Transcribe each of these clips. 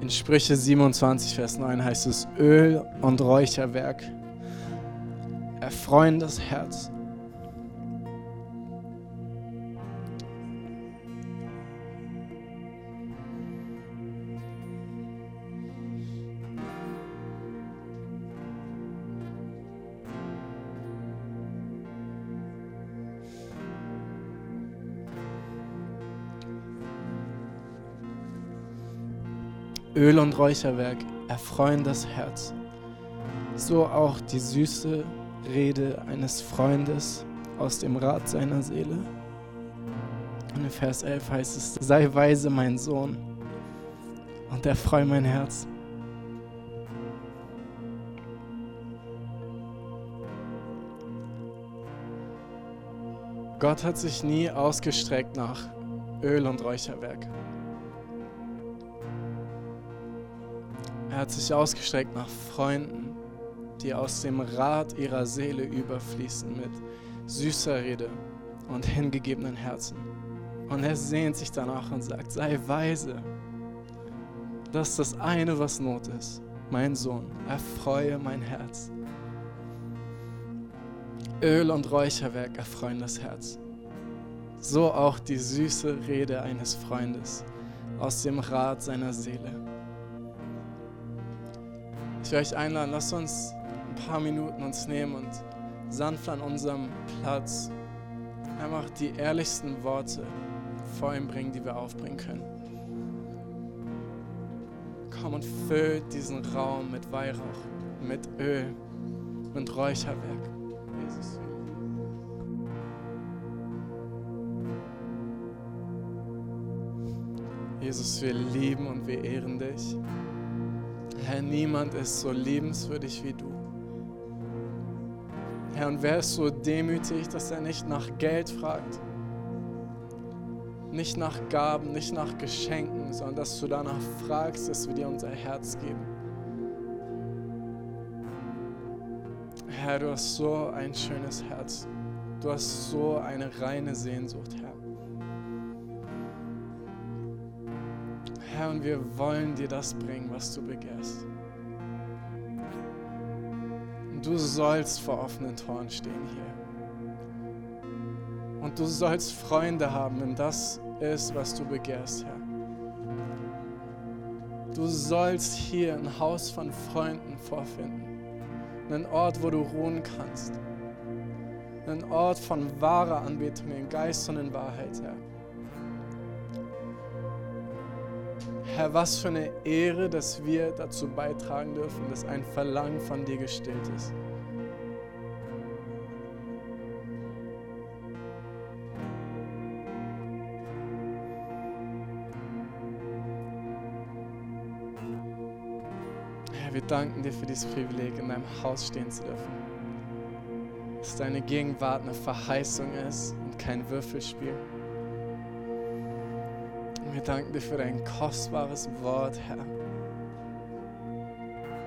In Sprüche 27, Vers 9 heißt es, Öl und Räucherwerk erfreuen das Herz. Öl und Räucherwerk erfreuen das Herz. So auch die süße Rede eines Freundes aus dem Rat seiner Seele. Und in Vers 11 heißt es, sei weise, mein Sohn, und erfreu mein Herz. Gott hat sich nie ausgestreckt nach Öl und Räucherwerk. Er hat sich ausgestreckt nach Freunden, die aus dem Rat ihrer Seele überfließen mit süßer Rede und hingegebenen Herzen. Und er sehnt sich danach und sagt, sei weise. Das ist das eine, was Not ist. Mein Sohn, erfreue mein Herz. Öl und Räucherwerk erfreuen das Herz. So auch die süße Rede eines Freundes aus dem Rat seiner Seele. Ich euch einladen, lasst uns ein paar Minuten uns nehmen und sanft an unserem Platz einfach die ehrlichsten Worte vor ihm bringen, die wir aufbringen können. Komm und füllt diesen Raum mit Weihrauch, mit Öl, mit Räucherwerk. Jesus. Jesus, wir lieben und wir ehren dich. Herr, niemand ist so liebenswürdig wie du. Herr, und wer ist so demütig, dass er nicht nach Geld fragt, nicht nach Gaben, nicht nach Geschenken, sondern dass du danach fragst, dass wir dir unser Herz geben. Herr, du hast so ein schönes Herz. Du hast so eine reine Sehnsucht, Herr. Herr, und wir wollen dir das bringen, was du begehrst. Und du sollst vor offenen Toren stehen hier. Und du sollst Freunde haben, wenn das ist, was du begehrst, Herr. Du sollst hier ein Haus von Freunden vorfinden. Einen Ort, wo du ruhen kannst. Einen Ort von wahrer Anbetung in Geist und in Wahrheit, Herr. Herr, was für eine Ehre, dass wir dazu beitragen dürfen, dass ein Verlangen von dir gestillt ist. Herr, wir danken dir für dieses Privileg, in deinem Haus stehen zu dürfen. Dass deine Gegenwart eine Verheißung ist und kein Würfelspiel. Wir danken dir für dein kostbares Wort, Herr.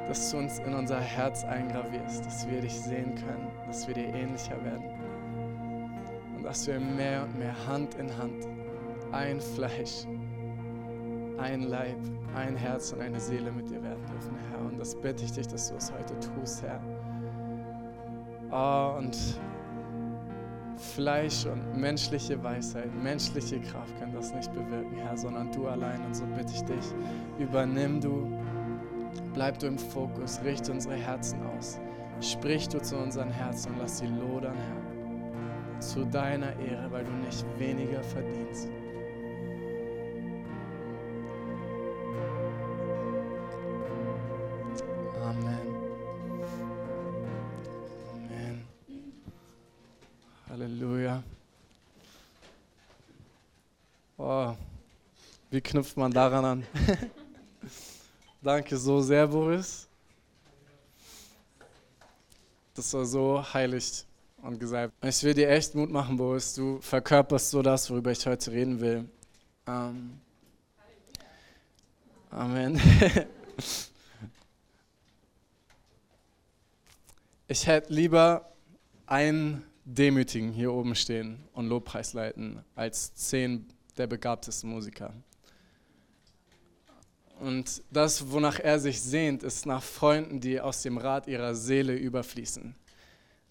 Dass du uns in unser Herz eingravierst, dass wir dich sehen können, dass wir dir ähnlicher werden. Und dass wir mehr und mehr Hand in Hand, ein Fleisch, ein Leib, ein Herz und eine Seele mit dir werden dürfen, Herr. Und das bitte ich dich, dass du es heute tust, Herr. Oh, und Fleisch und menschliche Weisheit, menschliche Kraft können das nicht bewirken, Herr, sondern du allein. Und so bitte ich dich, übernimm du, bleib du im Fokus, richte unsere Herzen aus. Sprich du zu unseren Herzen und lass sie lodern, Herr, zu deiner Ehre, weil du nicht weniger verdienst. Wie knüpft man daran an? Danke so sehr, Boris. Das war so heilig und gesagt. Ich will dir echt Mut machen, Boris. Du verkörperst so das, worüber ich heute reden will. Ähm. Amen. ich hätte lieber einen Demütigen hier oben stehen und Lobpreis leiten, als zehn der begabtesten Musiker. Und das, wonach er sich sehnt, ist nach Freunden, die aus dem Rad ihrer Seele überfließen.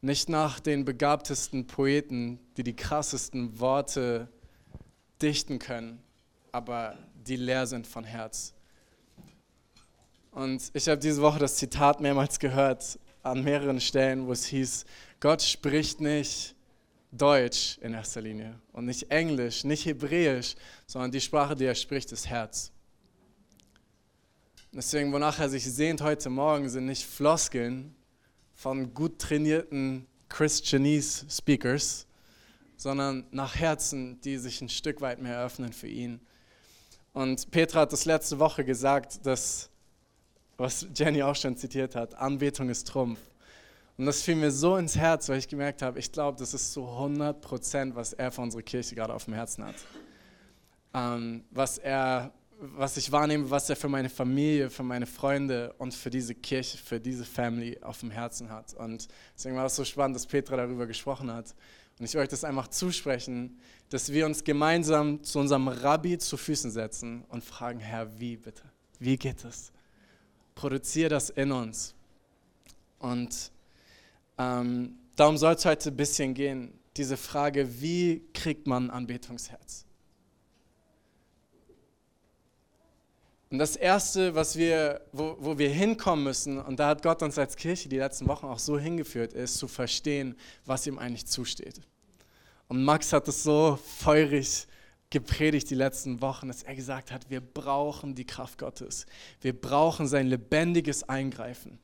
Nicht nach den begabtesten Poeten, die die krassesten Worte dichten können, aber die leer sind von Herz. Und ich habe diese Woche das Zitat mehrmals gehört, an mehreren Stellen, wo es hieß, Gott spricht nicht Deutsch in erster Linie und nicht Englisch, nicht Hebräisch, sondern die Sprache, die er spricht, ist Herz. Deswegen, wonach er sich sehnt heute Morgen, sind nicht Floskeln von gut trainierten Christianese-Speakers, sondern nach Herzen, die sich ein Stück weit mehr öffnen für ihn. Und Petra hat das letzte Woche gesagt, dass, was Jenny auch schon zitiert hat, Anbetung ist Trumpf. Und das fiel mir so ins Herz, weil ich gemerkt habe, ich glaube, das ist so 100 Prozent, was er für unsere Kirche gerade auf dem Herzen hat. Ähm, was er was ich wahrnehme, was er für meine Familie, für meine Freunde und für diese Kirche, für diese Family auf dem Herzen hat. Und deswegen war es so spannend, dass Petra darüber gesprochen hat. Und ich möchte das einfach zusprechen, dass wir uns gemeinsam zu unserem Rabbi zu Füßen setzen und fragen, Herr, wie bitte? Wie geht es? Produziere das in uns. Und ähm, darum soll es heute ein bisschen gehen, diese Frage, wie kriegt man ein Anbetungsherz? Und das Erste, was wir, wo, wo wir hinkommen müssen, und da hat Gott uns als Kirche die letzten Wochen auch so hingeführt, ist zu verstehen, was ihm eigentlich zusteht. Und Max hat es so feurig gepredigt die letzten Wochen, dass er gesagt hat, wir brauchen die Kraft Gottes. Wir brauchen sein lebendiges Eingreifen.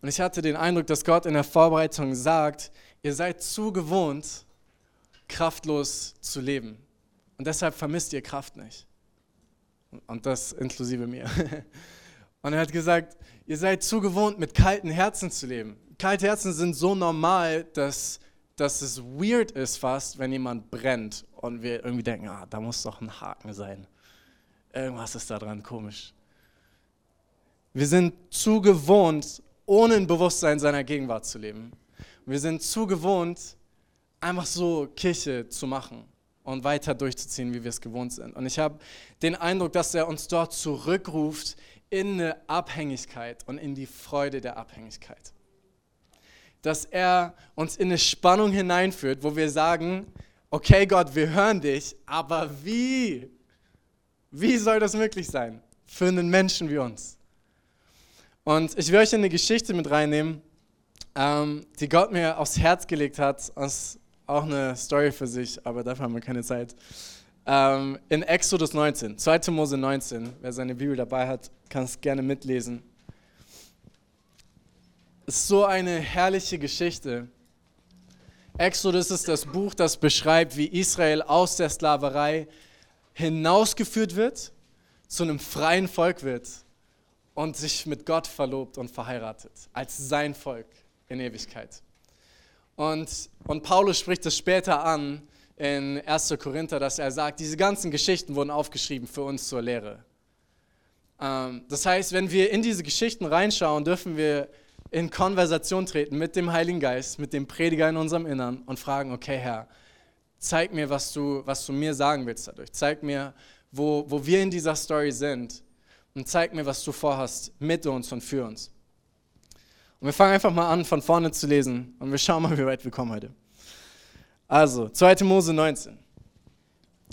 Und ich hatte den Eindruck, dass Gott in der Vorbereitung sagt, ihr seid zu gewohnt, kraftlos zu leben. Und deshalb vermisst ihr Kraft nicht. Und das inklusive mir. Und er hat gesagt, ihr seid zu gewohnt, mit kalten Herzen zu leben. Kalte Herzen sind so normal, dass, dass es weird ist fast, wenn jemand brennt und wir irgendwie denken, ah, da muss doch ein Haken sein. Irgendwas ist da dran komisch. Wir sind zu gewohnt, ohne ein Bewusstsein seiner Gegenwart zu leben. Wir sind zu gewohnt, einfach so Kirche zu machen und weiter durchzuziehen, wie wir es gewohnt sind. Und ich habe den Eindruck, dass er uns dort zurückruft in eine Abhängigkeit und in die Freude der Abhängigkeit. Dass er uns in eine Spannung hineinführt, wo wir sagen, okay Gott, wir hören dich, aber wie? Wie soll das möglich sein für einen Menschen wie uns? Und ich will euch in eine Geschichte mit reinnehmen, ähm, die Gott mir aufs Herz gelegt hat, aus auch eine Story für sich, aber dafür haben wir keine Zeit. Ähm, in Exodus 19, 2. Mose 19, wer seine Bibel dabei hat, kann es gerne mitlesen. Es ist so eine herrliche Geschichte. Exodus ist das Buch, das beschreibt, wie Israel aus der Sklaverei hinausgeführt wird, zu einem freien Volk wird und sich mit Gott verlobt und verheiratet, als sein Volk in Ewigkeit. Und, und Paulus spricht es später an in 1. Korinther, dass er sagt, diese ganzen Geschichten wurden aufgeschrieben für uns zur Lehre. Ähm, das heißt, wenn wir in diese Geschichten reinschauen, dürfen wir in Konversation treten mit dem Heiligen Geist, mit dem Prediger in unserem Innern und fragen, okay Herr, zeig mir, was du, was du mir sagen willst dadurch. Zeig mir, wo, wo wir in dieser Story sind und zeig mir, was du vorhast mit uns und für uns. Und wir fangen einfach mal an, von vorne zu lesen und wir schauen mal, wie weit wir kommen heute. Also, 2. Mose 19.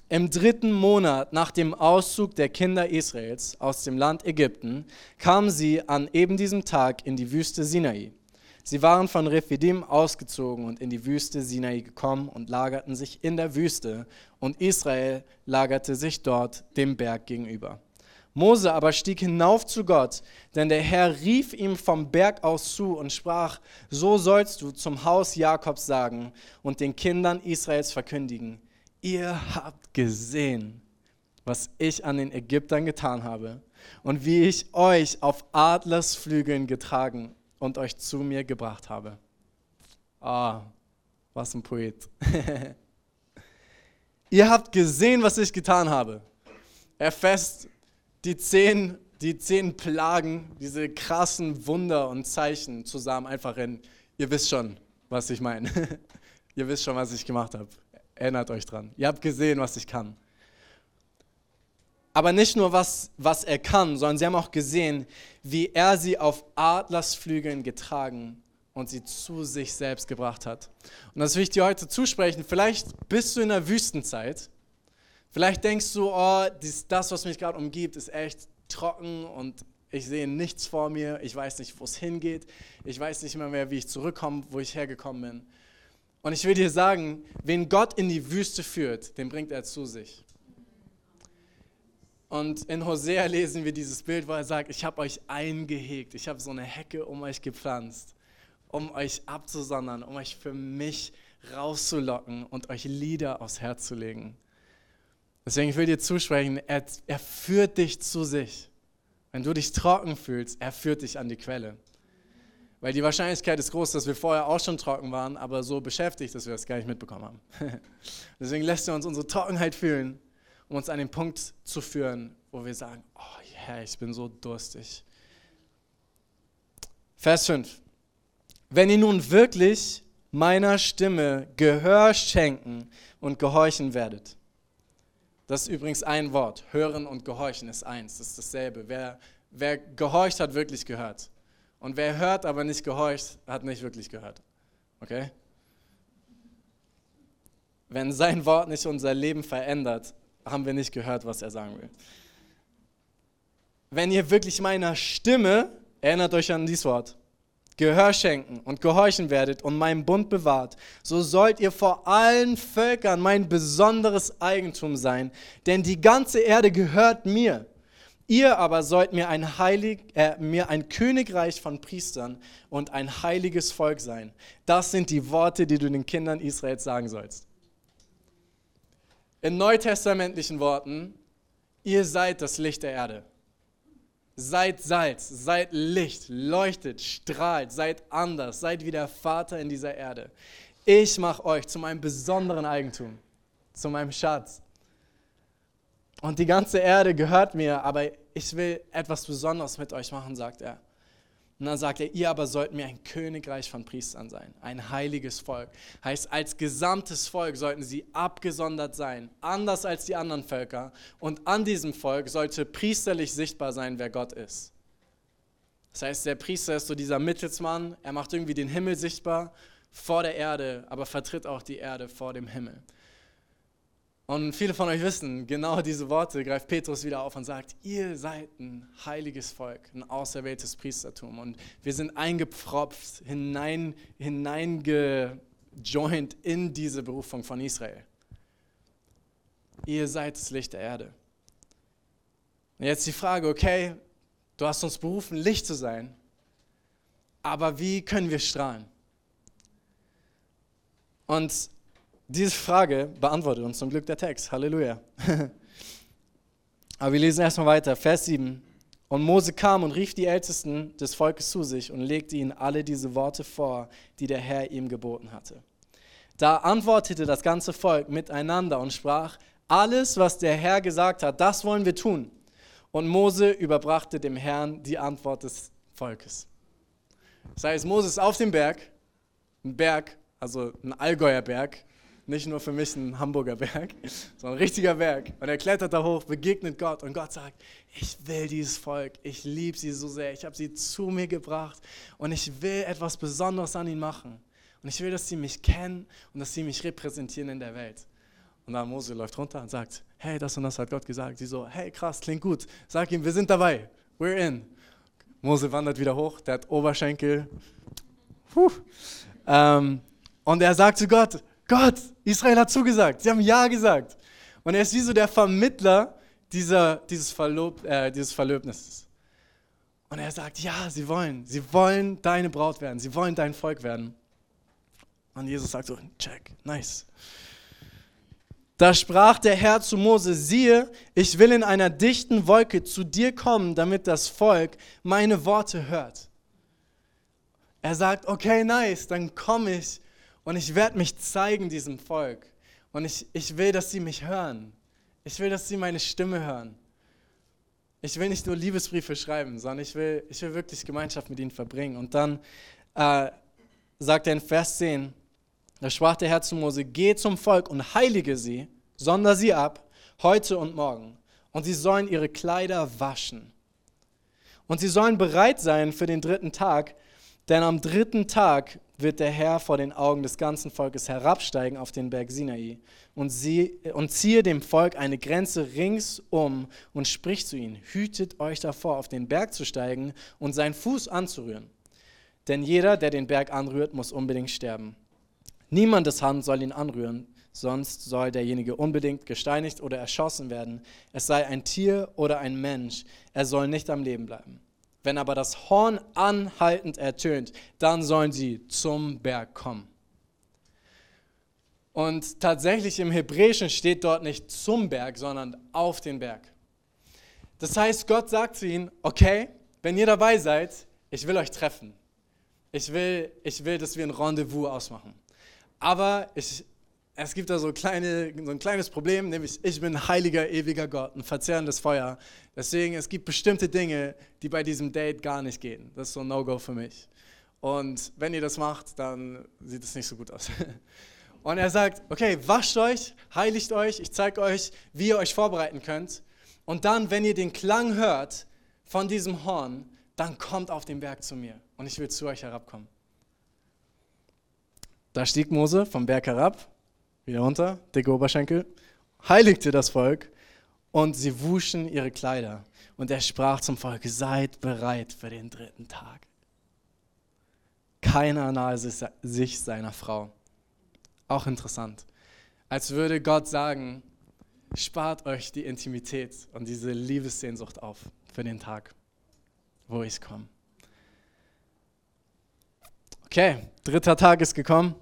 Im dritten Monat nach dem Auszug der Kinder Israels aus dem Land Ägypten kamen sie an eben diesem Tag in die Wüste Sinai. Sie waren von Rephidim ausgezogen und in die Wüste Sinai gekommen und lagerten sich in der Wüste, und Israel lagerte sich dort dem Berg gegenüber. Mose aber stieg hinauf zu Gott, denn der Herr rief ihm vom Berg aus zu und sprach, so sollst du zum Haus Jakobs sagen und den Kindern Israels verkündigen, ihr habt gesehen, was ich an den Ägyptern getan habe und wie ich euch auf Adlersflügeln getragen und euch zu mir gebracht habe. Ah, was ein Poet. ihr habt gesehen, was ich getan habe. Er fest die zehn, die zehn Plagen, diese krassen Wunder und Zeichen zusammen einfach in, ihr wisst schon, was ich meine. ihr wisst schon, was ich gemacht habe. Erinnert euch dran. Ihr habt gesehen, was ich kann. Aber nicht nur, was, was er kann, sondern sie haben auch gesehen, wie er sie auf Adlersflügeln getragen und sie zu sich selbst gebracht hat. Und das will ich dir heute zusprechen. Vielleicht bist du in der Wüstenzeit. Vielleicht denkst du, oh, das, was mich gerade umgibt, ist echt trocken und ich sehe nichts vor mir. Ich weiß nicht, wo es hingeht. Ich weiß nicht mehr, mehr, wie ich zurückkomme, wo ich hergekommen bin. Und ich will dir sagen, wen Gott in die Wüste führt, den bringt er zu sich. Und in Hosea lesen wir dieses Bild, wo er sagt, ich habe euch eingehegt, ich habe so eine Hecke um euch gepflanzt, um euch abzusondern, um euch für mich rauszulocken und euch Lieder aufs Herz zu legen. Deswegen will ich dir zusprechen, er, er führt dich zu sich. Wenn du dich trocken fühlst, er führt dich an die Quelle. Weil die Wahrscheinlichkeit ist groß, dass wir vorher auch schon trocken waren, aber so beschäftigt, dass wir das gar nicht mitbekommen haben. Deswegen lässt er uns unsere Trockenheit fühlen um uns an den Punkt zu führen, wo wir sagen, oh Herr, ich bin so durstig. Vers 5. Wenn ihr nun wirklich meiner Stimme Gehör schenken und gehorchen werdet. Das ist übrigens ein Wort. Hören und gehorchen ist eins, das ist dasselbe. Wer, wer gehorcht, hat wirklich gehört. Und wer hört, aber nicht gehorcht, hat nicht wirklich gehört. Okay? Wenn sein Wort nicht unser Leben verändert, haben wir nicht gehört, was er sagen will. Wenn ihr wirklich meiner Stimme, erinnert euch an dieses Wort, Gehör schenken und gehorchen werdet und meinen Bund bewahrt, so sollt ihr vor allen Völkern mein besonderes Eigentum sein, denn die ganze Erde gehört mir. Ihr aber sollt mir ein, heilig, äh, mir ein Königreich von Priestern und ein heiliges Volk sein. Das sind die Worte, die du den Kindern Israels sagen sollst. In neutestamentlichen Worten, ihr seid das Licht der Erde. Seid Salz, seid Licht, leuchtet, strahlt, seid anders, seid wie der Vater in dieser Erde. Ich mache euch zu meinem besonderen Eigentum, zu meinem Schatz. Und die ganze Erde gehört mir, aber ich will etwas Besonderes mit euch machen, sagt er. Und dann sagt er, ihr aber sollt mir ein Königreich von Priestern sein, ein heiliges Volk. Heißt, als gesamtes Volk sollten sie abgesondert sein, anders als die anderen Völker. Und an diesem Volk sollte priesterlich sichtbar sein, wer Gott ist. Das heißt, der Priester ist so dieser Mittelsmann, er macht irgendwie den Himmel sichtbar vor der Erde, aber vertritt auch die Erde vor dem Himmel. Und viele von euch wissen, genau diese Worte greift Petrus wieder auf und sagt, ihr seid ein heiliges Volk, ein auserwähltes Priestertum. Und wir sind eingepfropft, hinein, hineingejoint in diese Berufung von Israel. Ihr seid das Licht der Erde. Und jetzt die Frage, okay, du hast uns berufen, Licht zu sein, aber wie können wir strahlen? Und diese Frage beantwortet uns zum Glück der Text. Halleluja. Aber wir lesen erstmal weiter. Vers 7. Und Mose kam und rief die Ältesten des Volkes zu sich und legte ihnen alle diese Worte vor, die der Herr ihm geboten hatte. Da antwortete das ganze Volk miteinander und sprach, alles, was der Herr gesagt hat, das wollen wir tun. Und Mose überbrachte dem Herrn die Antwort des Volkes. Das heißt, Moses auf dem Berg, ein Berg, also ein Allgäuer Berg, nicht nur für mich ein Hamburger Berg, sondern ein richtiger Berg. Und er klettert da hoch, begegnet Gott und Gott sagt, ich will dieses Volk, ich liebe sie so sehr, ich habe sie zu mir gebracht und ich will etwas Besonderes an ihnen machen. Und ich will, dass sie mich kennen und dass sie mich repräsentieren in der Welt. Und dann Mose läuft runter und sagt, hey, das und das hat Gott gesagt. Sie so, hey, krass, klingt gut. Sag ihm, wir sind dabei. We're in. Mose wandert wieder hoch, der hat Oberschenkel. Ähm, und er sagt zu Gott, Gott, Israel hat zugesagt. Sie haben Ja gesagt. Und er ist wie so der Vermittler dieser, dieses, Verlob, äh, dieses Verlöbnisses. Und er sagt, ja, sie wollen, sie wollen deine Braut werden, sie wollen dein Volk werden. Und Jesus sagt so, check, nice. Da sprach der Herr zu Mose, siehe, ich will in einer dichten Wolke zu dir kommen, damit das Volk meine Worte hört. Er sagt, okay, nice, dann komme ich und ich werde mich zeigen diesem Volk. Und ich, ich will, dass sie mich hören. Ich will, dass sie meine Stimme hören. Ich will nicht nur Liebesbriefe schreiben, sondern ich will, ich will wirklich Gemeinschaft mit ihnen verbringen. Und dann äh, sagt er in Vers 10, da sprach der Herr zu Mose, geh zum Volk und heilige sie, sonder sie ab, heute und morgen. Und sie sollen ihre Kleider waschen. Und sie sollen bereit sein für den dritten Tag, denn am dritten Tag wird der Herr vor den Augen des ganzen Volkes herabsteigen auf den Berg Sinai und, sie, und ziehe dem Volk eine Grenze ringsum und spricht zu ihnen, hütet euch davor, auf den Berg zu steigen und seinen Fuß anzurühren. Denn jeder, der den Berg anrührt, muss unbedingt sterben. Niemandes Hand soll ihn anrühren, sonst soll derjenige unbedingt gesteinigt oder erschossen werden. Es sei ein Tier oder ein Mensch, er soll nicht am Leben bleiben. Wenn aber das Horn anhaltend ertönt, dann sollen sie zum Berg kommen. Und tatsächlich im Hebräischen steht dort nicht zum Berg, sondern auf den Berg. Das heißt, Gott sagt zu ihnen, okay, wenn ihr dabei seid, ich will euch treffen. Ich will, ich will, dass wir ein Rendezvous ausmachen. Aber ich, es gibt da so, kleine, so ein kleines Problem, nämlich ich bin heiliger, ewiger Gott, ein verzehrendes Feuer. Deswegen, es gibt bestimmte Dinge, die bei diesem Date gar nicht gehen. Das ist so ein No-Go für mich. Und wenn ihr das macht, dann sieht es nicht so gut aus. Und er sagt, okay, wascht euch, heiligt euch, ich zeige euch, wie ihr euch vorbereiten könnt. Und dann, wenn ihr den Klang hört von diesem Horn, dann kommt auf den Berg zu mir und ich will zu euch herabkommen. Da stieg Mose vom Berg herab wieder runter, dicke Oberschenkel, heiligte das Volk und sie wuschen ihre Kleider. Und er sprach zum Volk, seid bereit für den dritten Tag. Keiner nahe sich seiner Frau. Auch interessant. Als würde Gott sagen, spart euch die Intimität und diese Liebessehnsucht auf für den Tag, wo ich komme. Okay, dritter Tag ist gekommen.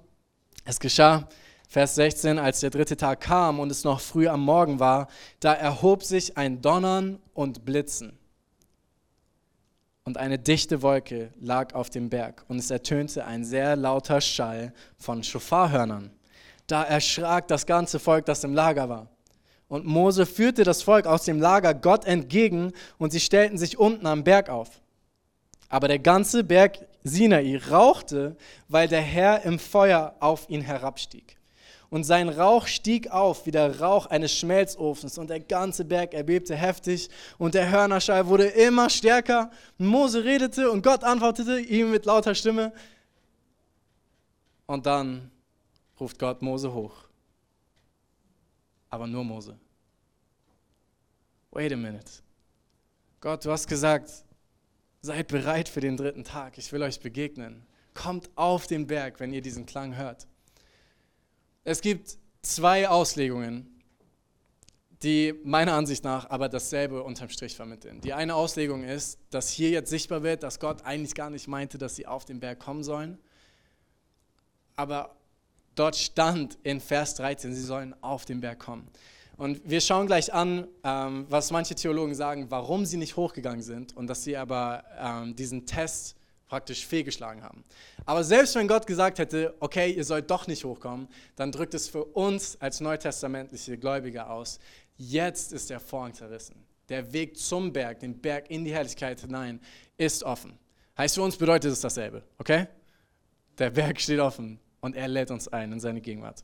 Es geschah, Vers 16, als der dritte Tag kam und es noch früh am Morgen war, da erhob sich ein Donnern und Blitzen. Und eine dichte Wolke lag auf dem Berg und es ertönte ein sehr lauter Schall von Schofarhörnern. Da erschrak das ganze Volk, das im Lager war. Und Mose führte das Volk aus dem Lager Gott entgegen und sie stellten sich unten am Berg auf. Aber der ganze Berg Sinai rauchte, weil der Herr im Feuer auf ihn herabstieg und sein Rauch stieg auf wie der Rauch eines Schmelzofens und der ganze Berg erbebte heftig und der Hörnerschall wurde immer stärker. Mose redete und Gott antwortete ihm mit lauter Stimme. Und dann ruft Gott Mose hoch. Aber nur Mose. Wait a minute. Gott, du hast gesagt, seid bereit für den dritten Tag. Ich will euch begegnen. Kommt auf den Berg, wenn ihr diesen Klang hört. Es gibt zwei Auslegungen, die meiner Ansicht nach aber dasselbe unterm Strich vermitteln. Die eine Auslegung ist, dass hier jetzt sichtbar wird, dass Gott eigentlich gar nicht meinte, dass sie auf den Berg kommen sollen. Aber dort stand in Vers 13, sie sollen auf den Berg kommen. Und wir schauen gleich an, ähm, was manche Theologen sagen, warum sie nicht hochgegangen sind und dass sie aber ähm, diesen Test praktisch fehlgeschlagen haben. Aber selbst wenn Gott gesagt hätte, okay, ihr sollt doch nicht hochkommen, dann drückt es für uns als neutestamentliche Gläubige aus, jetzt ist der Vorhang zerrissen. Der Weg zum Berg, den Berg in die Herrlichkeit hinein, ist offen. Heißt für uns bedeutet es dasselbe, okay? Der Berg steht offen und er lädt uns ein in seine Gegenwart.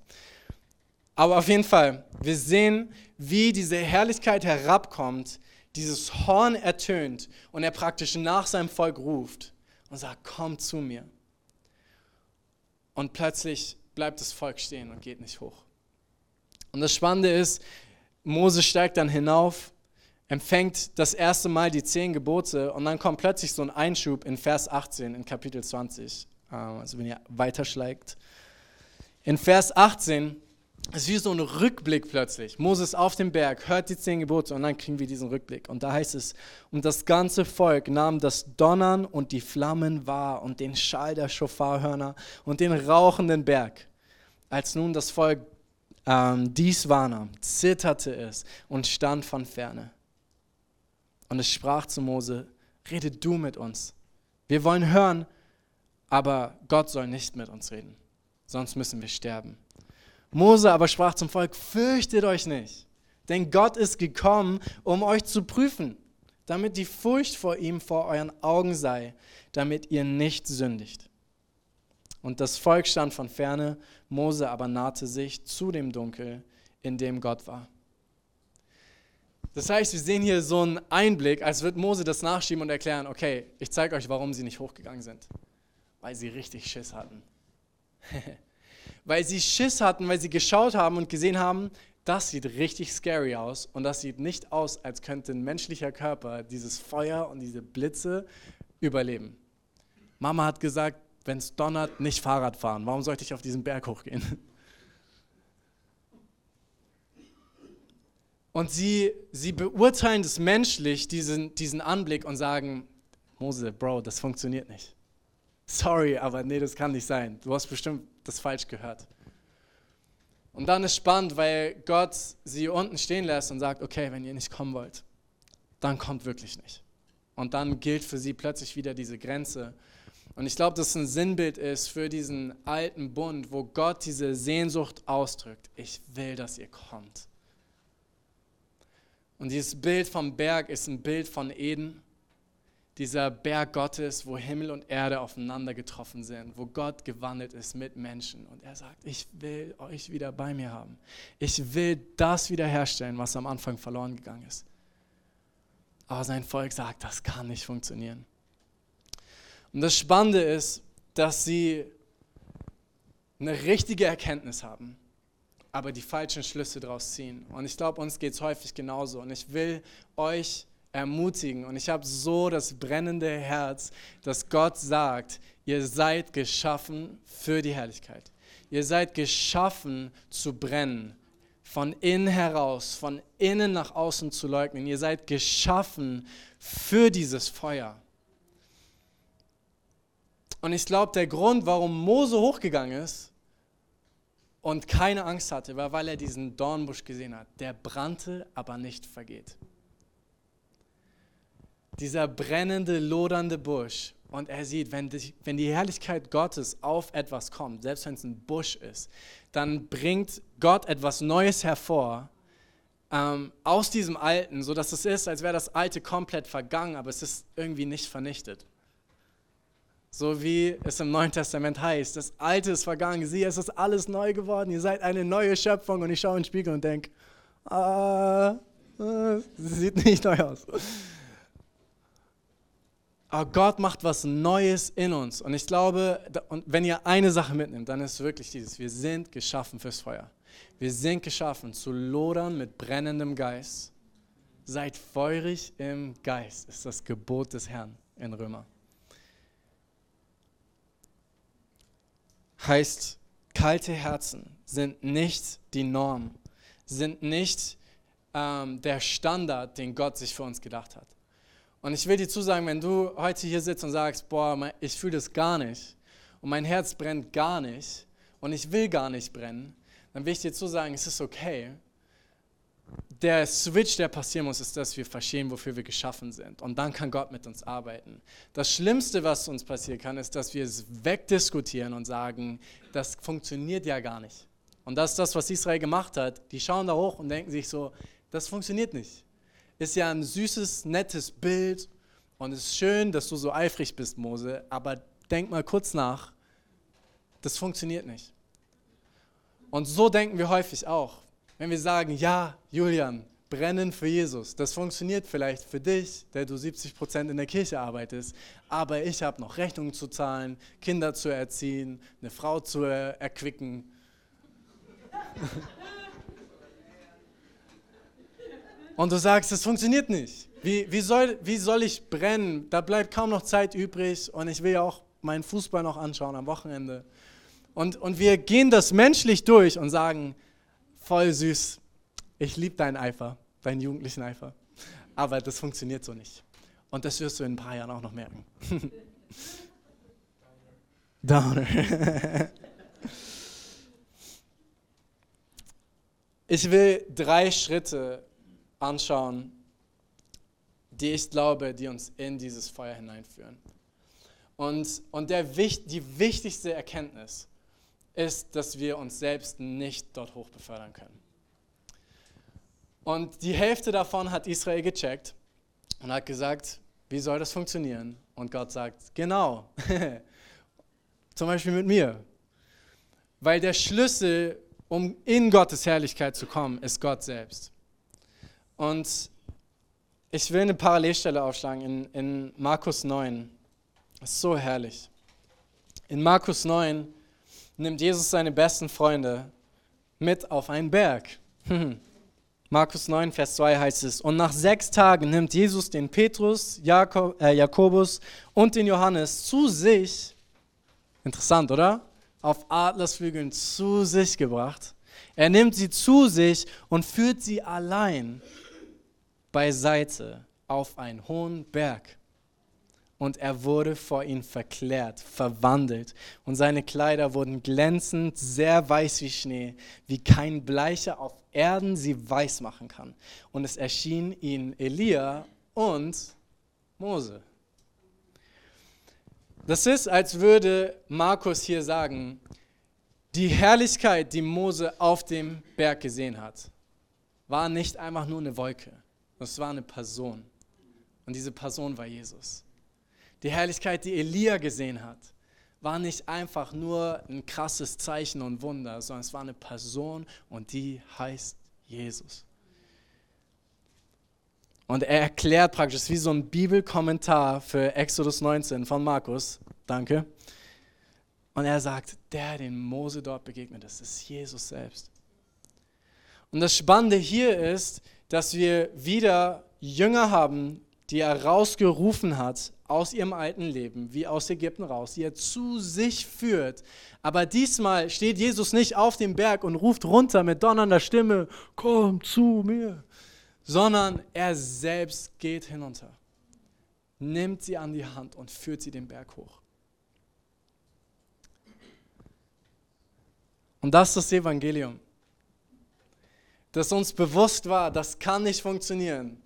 Aber auf jeden Fall, wir sehen, wie diese Herrlichkeit herabkommt, dieses Horn ertönt und er praktisch nach seinem Volk ruft und sagt, komm zu mir. Und plötzlich bleibt das Volk stehen und geht nicht hoch. Und das Spannende ist, Mose steigt dann hinauf, empfängt das erste Mal die zehn Gebote und dann kommt plötzlich so ein Einschub in Vers 18 in Kapitel 20. Ähm, also wenn ihr weiterschlägt. In Vers 18 es ist wie so ein Rückblick plötzlich. Moses auf dem Berg, hört die zehn Gebote und dann kriegen wir diesen Rückblick. Und da heißt es, und das ganze Volk nahm das Donnern und die Flammen wahr und den Schall der Schofarhörner und den rauchenden Berg. Als nun das Volk ähm, dies wahrnahm, zitterte es und stand von ferne. Und es sprach zu Mose, rede du mit uns. Wir wollen hören, aber Gott soll nicht mit uns reden, sonst müssen wir sterben. Mose aber sprach zum Volk, fürchtet euch nicht, denn Gott ist gekommen, um euch zu prüfen, damit die Furcht vor ihm vor euren Augen sei, damit ihr nicht sündigt. Und das Volk stand von ferne, Mose aber nahte sich zu dem Dunkel, in dem Gott war. Das heißt, wir sehen hier so einen Einblick, als wird Mose das nachschieben und erklären, okay, ich zeige euch, warum sie nicht hochgegangen sind. Weil sie richtig Schiss hatten. weil sie Schiss hatten, weil sie geschaut haben und gesehen haben, das sieht richtig scary aus und das sieht nicht aus, als könnte ein menschlicher Körper dieses Feuer und diese Blitze überleben. Mama hat gesagt, wenn es donnert, nicht Fahrrad fahren. Warum sollte ich auf diesen Berg hochgehen? Und sie, sie beurteilen das menschlich, diesen, diesen Anblick, und sagen, Mose, Bro, das funktioniert nicht. Sorry, aber nee, das kann nicht sein. Du hast bestimmt das falsch gehört. Und dann ist spannend, weil Gott sie unten stehen lässt und sagt, okay, wenn ihr nicht kommen wollt, dann kommt wirklich nicht. Und dann gilt für sie plötzlich wieder diese Grenze. Und ich glaube, dass es ein Sinnbild ist für diesen alten Bund, wo Gott diese Sehnsucht ausdrückt. Ich will, dass ihr kommt. Und dieses Bild vom Berg ist ein Bild von Eden. Dieser Berg Gottes, wo Himmel und Erde aufeinander getroffen sind, wo Gott gewandelt ist mit Menschen. Und er sagt, ich will euch wieder bei mir haben. Ich will das wiederherstellen, was am Anfang verloren gegangen ist. Aber sein Volk sagt, das kann nicht funktionieren. Und das Spannende ist, dass sie eine richtige Erkenntnis haben aber die falschen Schlüsse daraus ziehen. Und ich glaube, uns geht es häufig genauso. Und ich will euch ermutigen. Und ich habe so das brennende Herz, dass Gott sagt, ihr seid geschaffen für die Herrlichkeit. Ihr seid geschaffen zu brennen, von innen heraus, von innen nach außen zu leugnen. Ihr seid geschaffen für dieses Feuer. Und ich glaube, der Grund, warum Mose hochgegangen ist, und keine Angst hatte, war, weil er diesen Dornbusch gesehen hat. Der brannte, aber nicht vergeht. Dieser brennende, lodernde Busch. Und er sieht, wenn die, wenn die Herrlichkeit Gottes auf etwas kommt, selbst wenn es ein Busch ist, dann bringt Gott etwas Neues hervor ähm, aus diesem Alten, sodass es ist, als wäre das Alte komplett vergangen, aber es ist irgendwie nicht vernichtet. So wie es im Neuen Testament heißt, das Alte ist vergangen, siehe, es ist alles neu geworden, ihr seid eine neue Schöpfung und ich schaue in den Spiegel und denke, ah, das sieht nicht neu aus. Aber Gott macht was Neues in uns. Und ich glaube, und wenn ihr eine Sache mitnimmt, dann ist es wirklich dieses, wir sind geschaffen fürs Feuer. Wir sind geschaffen zu lodern mit brennendem Geist. Seid feurig im Geist, ist das Gebot des Herrn in Römer. heißt, kalte Herzen sind nicht die Norm, sind nicht ähm, der Standard, den Gott sich für uns gedacht hat. Und ich will dir zusagen, wenn du heute hier sitzt und sagst, boah, ich fühle das gar nicht und mein Herz brennt gar nicht und ich will gar nicht brennen, dann will ich dir zusagen, es ist okay, der Switch, der passieren muss, ist, dass wir verstehen, wofür wir geschaffen sind. Und dann kann Gott mit uns arbeiten. Das Schlimmste, was uns passieren kann, ist, dass wir es wegdiskutieren und sagen, das funktioniert ja gar nicht. Und das ist das, was Israel gemacht hat. Die schauen da hoch und denken sich so, das funktioniert nicht. Ist ja ein süßes, nettes Bild und es ist schön, dass du so eifrig bist, Mose, aber denk mal kurz nach, das funktioniert nicht. Und so denken wir häufig auch. Wenn wir sagen, ja, Julian, brennen für Jesus, das funktioniert vielleicht für dich, der du 70 Prozent in der Kirche arbeitest, aber ich habe noch Rechnungen zu zahlen, Kinder zu erziehen, eine Frau zu erquicken. Und du sagst, das funktioniert nicht. Wie, wie, soll, wie soll ich brennen? Da bleibt kaum noch Zeit übrig und ich will ja auch meinen Fußball noch anschauen am Wochenende. Und, und wir gehen das menschlich durch und sagen, voll süß. Ich liebe deinen Eifer, deinen jugendlichen Eifer. Aber das funktioniert so nicht. Und das wirst du in ein paar Jahren auch noch merken. Downer. ich will drei Schritte anschauen, die ich glaube, die uns in dieses Feuer hineinführen. Und, und der, die wichtigste Erkenntnis ist, dass wir uns selbst nicht dort hoch befördern können. Und die Hälfte davon hat Israel gecheckt und hat gesagt, wie soll das funktionieren? Und Gott sagt, genau, zum Beispiel mit mir. Weil der Schlüssel, um in Gottes Herrlichkeit zu kommen, ist Gott selbst. Und ich will eine Parallelstelle aufschlagen in, in Markus 9. Das ist so herrlich. In Markus 9 nimmt Jesus seine besten Freunde mit auf einen Berg. Markus 9, Vers 2 heißt es, und nach sechs Tagen nimmt Jesus den Petrus, Jakob, äh, Jakobus und den Johannes zu sich, interessant, oder? Auf Adlersflügeln zu sich gebracht. Er nimmt sie zu sich und führt sie allein beiseite auf einen hohen Berg. Und er wurde vor ihn verklärt, verwandelt. Und seine Kleider wurden glänzend, sehr weiß wie Schnee, wie kein Bleicher auf Erden sie weiß machen kann. Und es erschien ihnen Elia und Mose. Das ist, als würde Markus hier sagen, die Herrlichkeit, die Mose auf dem Berg gesehen hat, war nicht einfach nur eine Wolke. Es war eine Person. Und diese Person war Jesus. Die Herrlichkeit, die Elia gesehen hat, war nicht einfach nur ein krasses Zeichen und Wunder, sondern es war eine Person und die heißt Jesus. Und er erklärt praktisch, wie so ein Bibelkommentar für Exodus 19 von Markus. Danke. Und er sagt, der, den Mose dort begegnet ist, ist Jesus selbst. Und das Spannende hier ist, dass wir wieder Jünger haben, die er rausgerufen hat aus ihrem alten Leben, wie aus Ägypten raus, die er zu sich führt. Aber diesmal steht Jesus nicht auf dem Berg und ruft runter mit donnernder Stimme, komm zu mir, sondern er selbst geht hinunter, nimmt sie an die Hand und führt sie den Berg hoch. Und das ist das Evangelium dass uns bewusst war, das kann nicht funktionieren,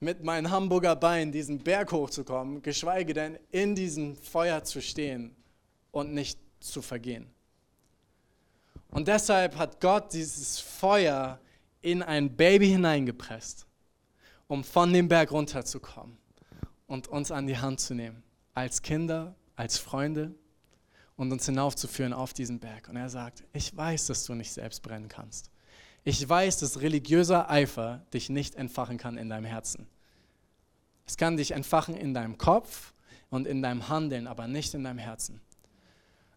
mit meinen Hamburger Beinen diesen Berg hochzukommen, geschweige denn in diesem Feuer zu stehen und nicht zu vergehen. Und deshalb hat Gott dieses Feuer in ein Baby hineingepresst, um von dem Berg runterzukommen und uns an die Hand zu nehmen, als Kinder, als Freunde und uns hinaufzuführen auf diesen Berg. Und er sagt, ich weiß, dass du nicht selbst brennen kannst. Ich weiß, dass religiöser Eifer dich nicht entfachen kann in deinem Herzen. Es kann dich entfachen in deinem Kopf und in deinem Handeln, aber nicht in deinem Herzen.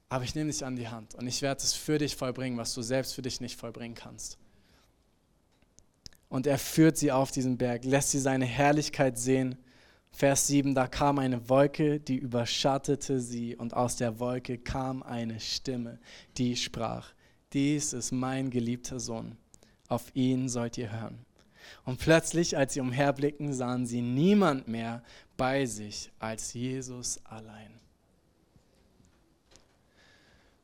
Aber ich nehme dich an die Hand und ich werde es für dich vollbringen, was du selbst für dich nicht vollbringen kannst. Und er führt sie auf diesen Berg, lässt sie seine Herrlichkeit sehen. Vers 7, da kam eine Wolke, die überschattete sie und aus der Wolke kam eine Stimme, die sprach, dies ist mein geliebter Sohn, auf ihn sollt ihr hören. Und plötzlich, als sie umherblickten, sahen sie niemand mehr bei sich als Jesus allein.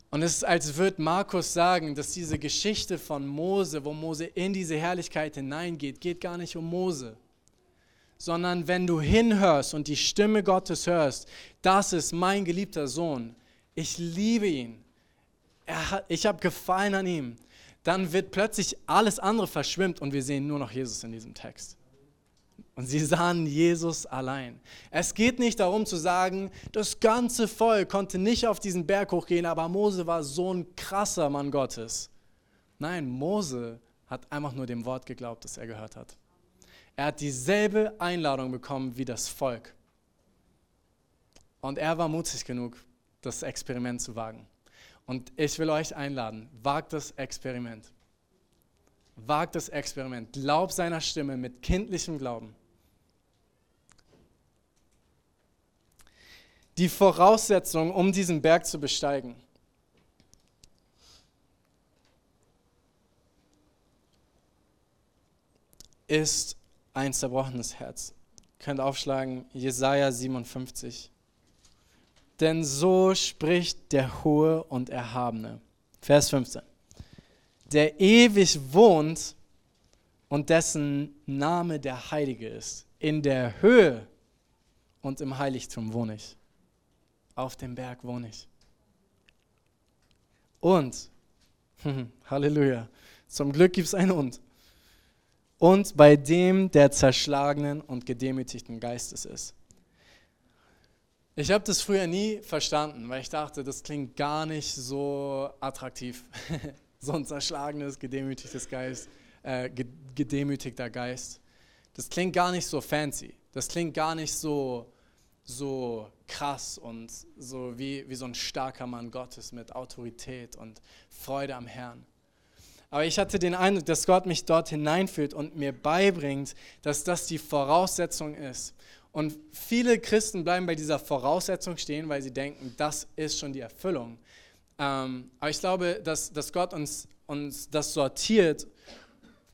Und es ist, als würde Markus sagen, dass diese Geschichte von Mose, wo Mose in diese Herrlichkeit hineingeht, geht gar nicht um Mose, sondern wenn du hinhörst und die Stimme Gottes hörst, das ist mein geliebter Sohn, ich liebe ihn, hat, ich habe Gefallen an ihm, dann wird plötzlich alles andere verschwimmt und wir sehen nur noch Jesus in diesem Text. Und sie sahen Jesus allein. Es geht nicht darum zu sagen, das ganze Volk konnte nicht auf diesen Berg hochgehen, aber Mose war so ein krasser Mann Gottes. Nein, Mose hat einfach nur dem Wort geglaubt, das er gehört hat. Er hat dieselbe Einladung bekommen wie das Volk. Und er war mutig genug, das Experiment zu wagen. Und ich will euch einladen, wagt das Experiment. Wagt das Experiment. Glaub seiner Stimme mit kindlichem Glauben. Die Voraussetzung, um diesen Berg zu besteigen, ist ein zerbrochenes Herz. Ihr könnt aufschlagen, Jesaja 57. Denn so spricht der Hohe und Erhabene. Vers 15. Der ewig wohnt und dessen Name der Heilige ist. In der Höhe und im Heiligtum wohne ich. Auf dem Berg wohne ich. Und, Halleluja, zum Glück gibt es ein Und. Und bei dem, der zerschlagenen und gedemütigten Geistes ist ich habe das früher nie verstanden, weil ich dachte, das klingt gar nicht so attraktiv. so ein zerschlagenes, gedemütigtes Geist, äh, gedemütigter Geist. Das klingt gar nicht so fancy. Das klingt gar nicht so, so krass und so wie, wie so ein starker Mann Gottes mit Autorität und Freude am Herrn. Aber ich hatte den Eindruck, dass Gott mich dort hineinführt und mir beibringt, dass das die Voraussetzung ist. Und viele Christen bleiben bei dieser Voraussetzung stehen, weil sie denken, das ist schon die Erfüllung. Ähm, aber ich glaube, dass, dass Gott uns, uns das sortiert,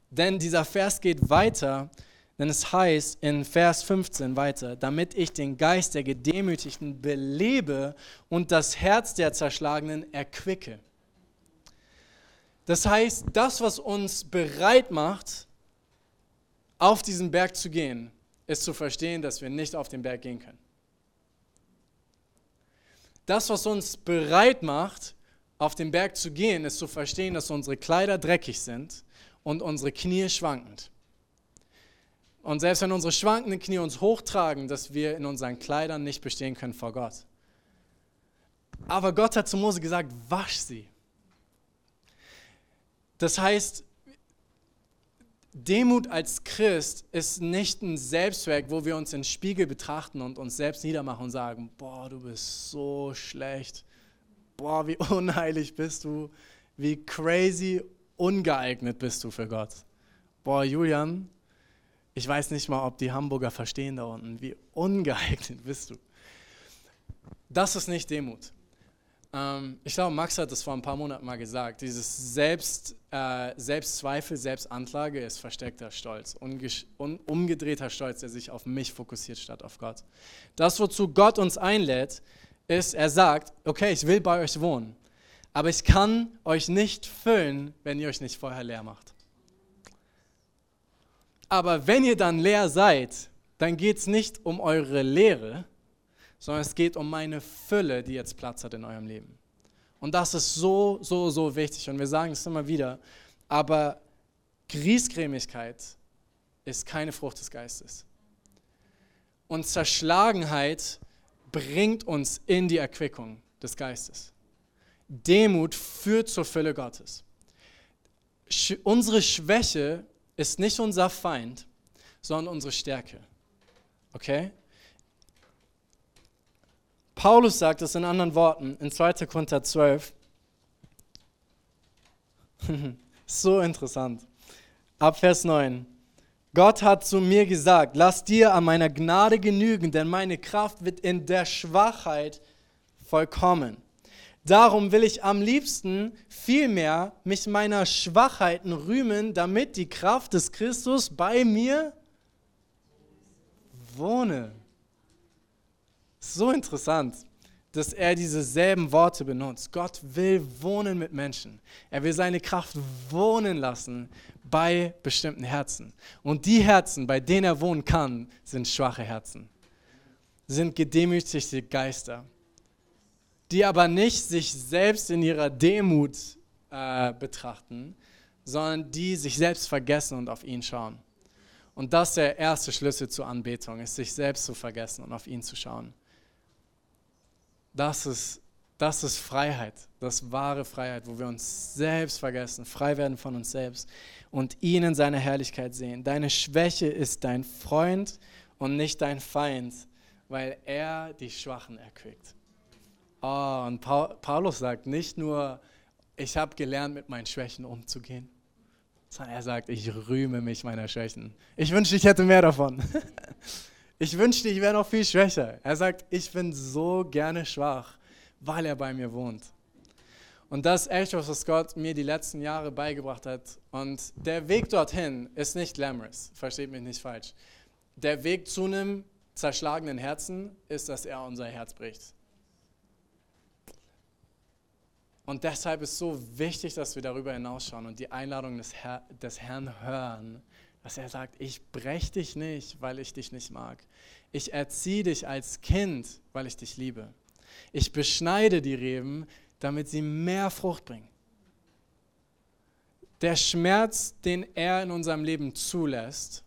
denn dieser Vers geht weiter, denn es heißt in Vers 15 weiter, damit ich den Geist der Gedemütigten belebe und das Herz der Zerschlagenen erquicke. Das heißt, das, was uns bereit macht, auf diesen Berg zu gehen, ist zu verstehen, dass wir nicht auf den Berg gehen können. Das, was uns bereit macht, auf den Berg zu gehen, ist zu verstehen, dass unsere Kleider dreckig sind und unsere Knie schwankend. Und selbst wenn unsere schwankenden Knie uns hochtragen, dass wir in unseren Kleidern nicht bestehen können vor Gott. Aber Gott hat zu Mose gesagt, wasch sie. Das heißt, Demut als Christ ist nicht ein Selbstwerk, wo wir uns in den Spiegel betrachten und uns selbst niedermachen und sagen, boah, du bist so schlecht, boah, wie unheilig bist du, wie crazy ungeeignet bist du für Gott. Boah, Julian, ich weiß nicht mal, ob die Hamburger verstehen da unten, wie ungeeignet bist du. Das ist nicht Demut. Ähm, ich glaube, Max hat das vor ein paar Monaten mal gesagt. Dieses Selbst, äh, Selbstzweifel, Selbstanklage ist versteckter Stolz, un umgedrehter Stolz, der sich auf mich fokussiert statt auf Gott. Das, wozu Gott uns einlädt, ist, er sagt, okay, ich will bei euch wohnen, aber ich kann euch nicht füllen, wenn ihr euch nicht vorher leer macht. Aber wenn ihr dann leer seid, dann geht es nicht um eure Leere, sondern es geht um meine Fülle, die jetzt Platz hat in eurem Leben. Und das ist so, so, so wichtig. Und wir sagen es immer wieder, aber Griesgrämigkeit ist keine Frucht des Geistes. Und Zerschlagenheit bringt uns in die Erquickung des Geistes. Demut führt zur Fülle Gottes. Sch unsere Schwäche ist nicht unser Feind, sondern unsere Stärke. Okay? Paulus sagt es in anderen Worten in 2. Korinther 12. so interessant. Ab Vers 9. Gott hat zu mir gesagt, lass dir an meiner Gnade genügen, denn meine Kraft wird in der Schwachheit vollkommen. Darum will ich am liebsten vielmehr mich meiner Schwachheiten rühmen, damit die Kraft des Christus bei mir wohne. So interessant, dass er dieselben Worte benutzt. Gott will wohnen mit Menschen. Er will seine Kraft wohnen lassen bei bestimmten Herzen. Und die Herzen, bei denen er wohnen kann, sind schwache Herzen, sind gedemütigte Geister, die aber nicht sich selbst in ihrer Demut äh, betrachten, sondern die sich selbst vergessen und auf ihn schauen. Und das ist der erste Schlüssel zur Anbetung, ist sich selbst zu vergessen und auf ihn zu schauen. Das ist, das ist Freiheit, das ist wahre Freiheit, wo wir uns selbst vergessen, frei werden von uns selbst und ihn in seiner Herrlichkeit sehen. Deine Schwäche ist dein Freund und nicht dein Feind, weil er die Schwachen erquickt. Oh, und Paulus sagt nicht nur, ich habe gelernt, mit meinen Schwächen umzugehen, sondern er sagt, ich rühme mich meiner Schwächen. Ich wünschte, ich hätte mehr davon. Ich wünschte, ich wäre noch viel schwächer. Er sagt, ich bin so gerne schwach, weil er bei mir wohnt. Und das ist echt was, was Gott mir die letzten Jahre beigebracht hat. Und der Weg dorthin ist nicht glamorous, versteht mich nicht falsch. Der Weg zu einem zerschlagenen Herzen ist, dass er unser Herz bricht. Und deshalb ist so wichtig, dass wir darüber hinausschauen und die Einladung des, Herr, des Herrn hören, dass er sagt, ich brech dich nicht, weil ich dich nicht mag. Ich erziehe dich als Kind, weil ich dich liebe. Ich beschneide die Reben, damit sie mehr Frucht bringen. Der Schmerz, den er in unserem Leben zulässt,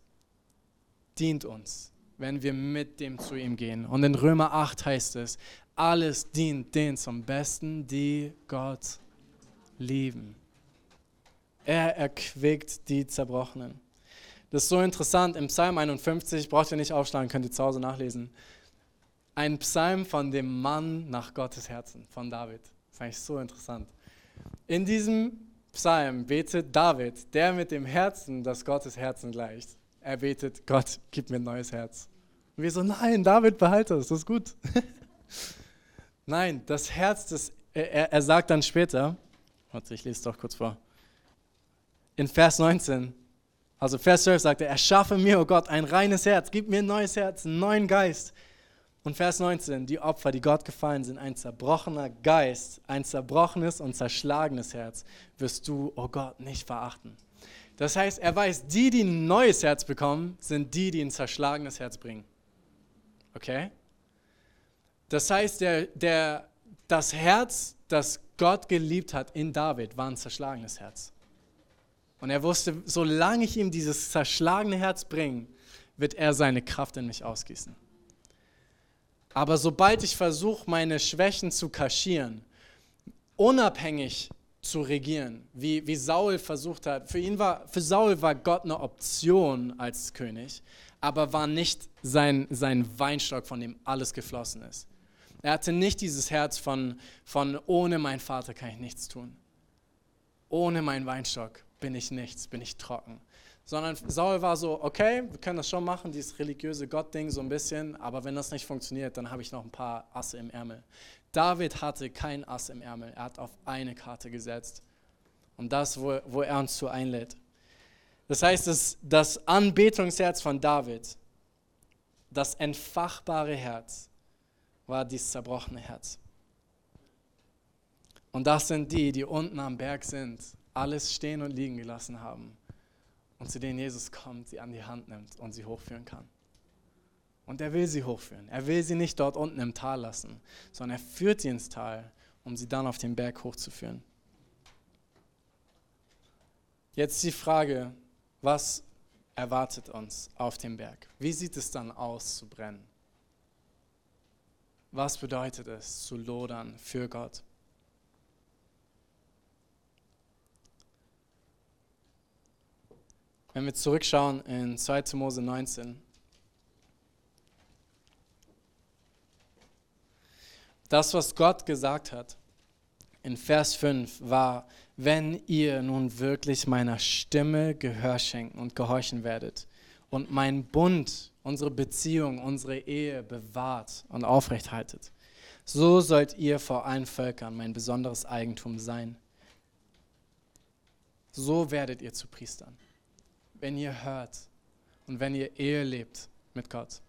dient uns, wenn wir mit dem zu ihm gehen. Und in Römer 8 heißt es, alles dient denen zum Besten, die Gott lieben. Er erquickt die Zerbrochenen. Das ist so interessant. Im Psalm 51, braucht ihr nicht aufschlagen, könnt ihr zu Hause nachlesen. Ein Psalm von dem Mann nach Gottes Herzen, von David. Das ist eigentlich so interessant. In diesem Psalm betet David, der mit dem Herzen, das Gottes Herzen gleicht. Er betet, Gott, gib mir ein neues Herz. Und wir so, nein, David, behalte es, das ist gut. nein, das Herz, das, er, er sagt dann später, warte, ich lese es doch kurz vor. In Vers 19, also Vers 12 sagt er, erschaffe mir, oh Gott, ein reines Herz, gib mir ein neues Herz, einen neuen Geist. Und Vers 19, die Opfer, die Gott gefallen sind, ein zerbrochener Geist, ein zerbrochenes und zerschlagenes Herz, wirst du, oh Gott, nicht verachten. Das heißt, er weiß, die, die ein neues Herz bekommen, sind die, die ein zerschlagenes Herz bringen. Okay? Das heißt, der, der, das Herz, das Gott geliebt hat in David, war ein zerschlagenes Herz. Und er wusste, solange ich ihm dieses zerschlagene Herz bringe, wird er seine Kraft in mich ausgießen. Aber sobald ich versuche, meine Schwächen zu kaschieren, unabhängig zu regieren, wie, wie Saul versucht hat, für ihn war, für Saul war Gott eine Option als König, aber war nicht sein, sein Weinstock, von dem alles geflossen ist. Er hatte nicht dieses Herz von, von ohne meinen Vater kann ich nichts tun. Ohne meinen Weinstock bin ich nichts, bin ich trocken. Sondern Saul war so, okay, wir können das schon machen, dieses religiöse Gott-Ding so ein bisschen, aber wenn das nicht funktioniert, dann habe ich noch ein paar Asse im Ärmel. David hatte kein Ass im Ärmel, er hat auf eine Karte gesetzt. Und das, wo, wo er uns zu einlädt. Das heißt, das, das Anbetungsherz von David, das entfachbare Herz, war dieses zerbrochene Herz. Und das sind die, die unten am Berg sind alles stehen und liegen gelassen haben und zu denen Jesus kommt, sie an die Hand nimmt und sie hochführen kann. Und er will sie hochführen. Er will sie nicht dort unten im Tal lassen, sondern er führt sie ins Tal, um sie dann auf den Berg hochzuführen. Jetzt die Frage, was erwartet uns auf dem Berg? Wie sieht es dann aus zu brennen? Was bedeutet es zu lodern für Gott? Wenn wir zurückschauen in 2. Mose 19. Das, was Gott gesagt hat in Vers 5 war, wenn ihr nun wirklich meiner Stimme Gehör schenken und gehorchen werdet und mein Bund, unsere Beziehung, unsere Ehe bewahrt und aufrechthaltet, so sollt ihr vor allen Völkern mein besonderes Eigentum sein. So werdet ihr zu Priestern wenn ihr hört und wenn ihr Ehe lebt mit Gott.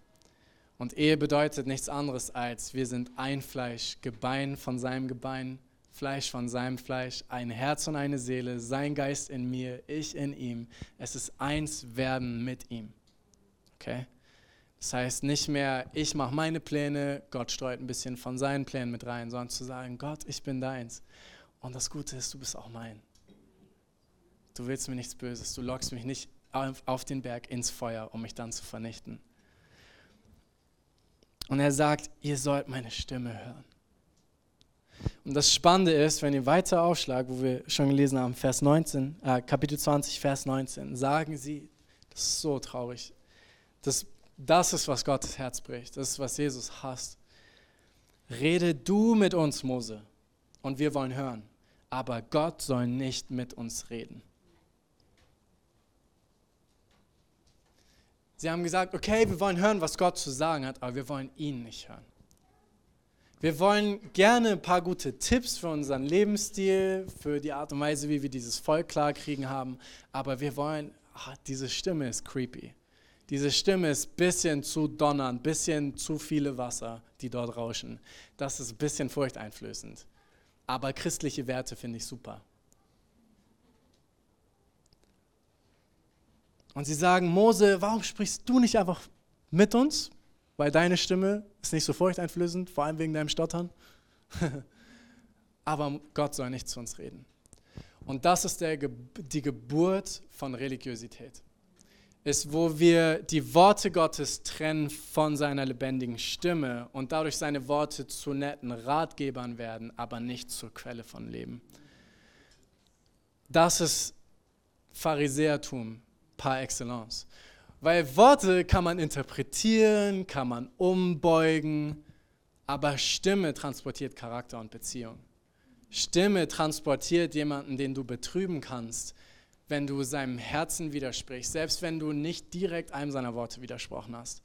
Und Ehe bedeutet nichts anderes als, wir sind ein Fleisch, Gebein von seinem Gebein, Fleisch von seinem Fleisch, ein Herz und eine Seele, sein Geist in mir, ich in ihm. Es ist eins werden mit ihm. Okay? Das heißt nicht mehr, ich mache meine Pläne, Gott streut ein bisschen von seinen Plänen mit rein, sondern zu sagen, Gott, ich bin deins. Und das Gute ist, du bist auch mein. Du willst mir nichts Böses, du lockst mich nicht auf den Berg ins Feuer, um mich dann zu vernichten. Und er sagt, ihr sollt meine Stimme hören. Und das Spannende ist, wenn ihr weiter aufschlagt, wo wir schon gelesen haben, Vers 19, äh, Kapitel 20, Vers 19, sagen sie, das ist so traurig. Das, das ist, was Gottes Herz bricht. Das ist, was Jesus hasst. Rede du mit uns, Mose, und wir wollen hören. Aber Gott soll nicht mit uns reden. Sie haben gesagt, okay, wir wollen hören, was Gott zu sagen hat, aber wir wollen ihn nicht hören. Wir wollen gerne ein paar gute Tipps für unseren Lebensstil, für die Art und Weise, wie wir dieses Volk klarkriegen haben, aber wir wollen, ach, diese Stimme ist creepy. Diese Stimme ist ein bisschen zu donnernd, ein bisschen zu viele Wasser, die dort rauschen. Das ist ein bisschen furchteinflößend. Aber christliche Werte finde ich super. Und sie sagen, Mose, warum sprichst du nicht einfach mit uns? Weil deine Stimme ist nicht so furchteinflößend, vor allem wegen deinem Stottern. Aber Gott soll nicht zu uns reden. Und das ist der, die Geburt von Religiosität. Ist, wo wir die Worte Gottes trennen von seiner lebendigen Stimme und dadurch seine Worte zu netten Ratgebern werden, aber nicht zur Quelle von Leben. Das ist Pharisäertum, par excellence. Weil Worte kann man interpretieren, kann man umbeugen, aber Stimme transportiert Charakter und Beziehung. Stimme transportiert jemanden, den du betrüben kannst, wenn du seinem Herzen widersprichst, selbst wenn du nicht direkt einem seiner Worte widersprochen hast.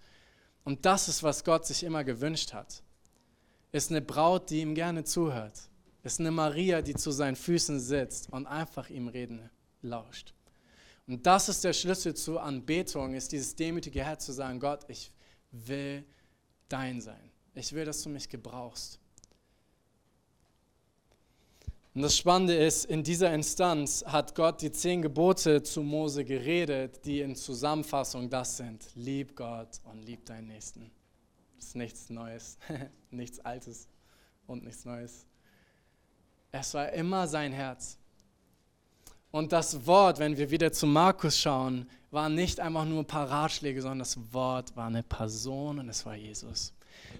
Und das ist, was Gott sich immer gewünscht hat. Ist eine Braut, die ihm gerne zuhört. Ist eine Maria, die zu seinen Füßen sitzt und einfach ihm reden lauscht. Und das ist der Schlüssel zur Anbetung, ist dieses demütige Herz zu sagen, Gott, ich will dein sein. Ich will, dass du mich gebrauchst. Und das Spannende ist, in dieser Instanz hat Gott die zehn Gebote zu Mose geredet, die in Zusammenfassung das sind. Lieb Gott und lieb deinen Nächsten. Das ist nichts Neues, nichts Altes und nichts Neues. Es war immer sein Herz. Und das Wort, wenn wir wieder zu Markus schauen, war nicht einfach nur ein paar Ratschläge, sondern das Wort war eine Person und es war Jesus.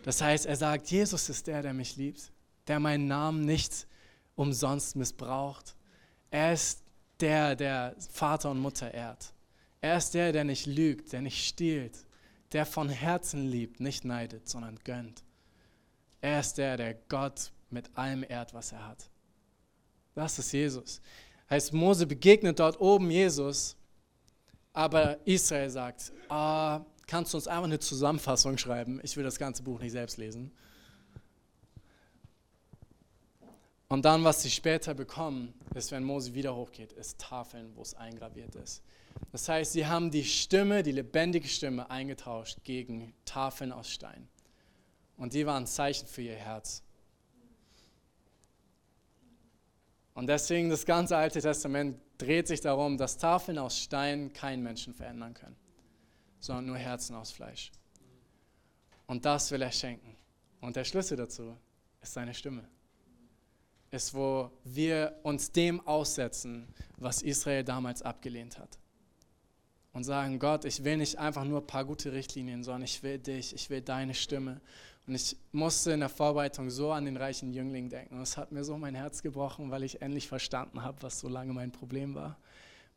Das heißt, er sagt, Jesus ist der, der mich liebt, der meinen Namen nicht umsonst missbraucht. Er ist der, der Vater und Mutter ehrt. Er ist der, der nicht lügt, der nicht stiehlt, der von Herzen liebt, nicht neidet, sondern gönnt. Er ist der, der Gott mit allem ehrt, was er hat. Das ist Jesus. Heißt, Mose begegnet dort oben Jesus, aber Israel sagt, ah, kannst du uns einfach eine Zusammenfassung schreiben? Ich will das ganze Buch nicht selbst lesen. Und dann, was sie später bekommen, ist, wenn Mose wieder hochgeht, ist Tafeln, wo es eingraviert ist. Das heißt, sie haben die Stimme, die lebendige Stimme eingetauscht gegen Tafeln aus Stein. Und die waren Zeichen für ihr Herz. Und deswegen das ganze Alte Testament dreht sich darum, dass Tafeln aus Stein keinen Menschen verändern können, sondern nur Herzen aus Fleisch. Und das will er schenken. Und der Schlüssel dazu ist seine Stimme ist, wo wir uns dem aussetzen, was Israel damals abgelehnt hat. Und sagen, Gott, ich will nicht einfach nur ein paar gute Richtlinien, sondern ich will dich, ich will deine Stimme. Und ich musste in der Vorbereitung so an den reichen Jüngling denken. Und es hat mir so mein Herz gebrochen, weil ich endlich verstanden habe, was so lange mein Problem war.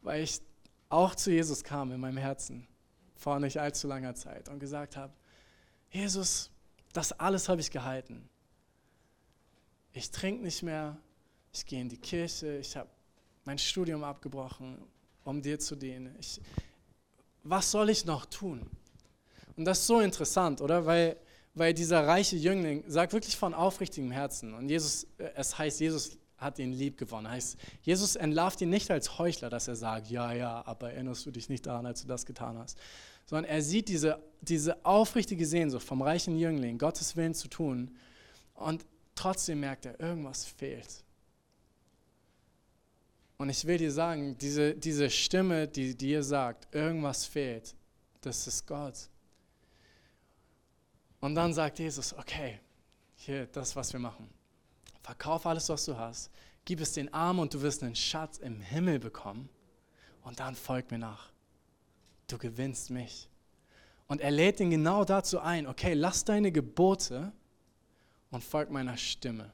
Weil ich auch zu Jesus kam in meinem Herzen vor nicht allzu langer Zeit und gesagt habe, Jesus, das alles habe ich gehalten ich trinke nicht mehr, ich gehe in die Kirche, ich habe mein Studium abgebrochen, um dir zu dienen. Ich, was soll ich noch tun? Und das ist so interessant, oder? Weil, weil dieser reiche Jüngling sagt wirklich von aufrichtigem Herzen. Und Jesus, äh, es heißt, Jesus hat ihn lieb gewonnen. Heißt, Jesus entlarvt ihn nicht als Heuchler, dass er sagt, ja, ja, aber erinnerst du dich nicht daran, als du das getan hast. Sondern er sieht diese, diese aufrichtige Sehnsucht vom reichen Jüngling, Gottes Willen zu tun. Und Trotzdem merkt er, irgendwas fehlt. Und ich will dir sagen, diese, diese Stimme, die dir sagt, irgendwas fehlt, das ist Gott. Und dann sagt Jesus, okay, hier, das, was wir machen. Verkauf alles, was du hast, gib es den Armen und du wirst einen Schatz im Himmel bekommen. Und dann folg mir nach. Du gewinnst mich. Und er lädt ihn genau dazu ein, okay, lass deine Gebote und folgt meiner Stimme.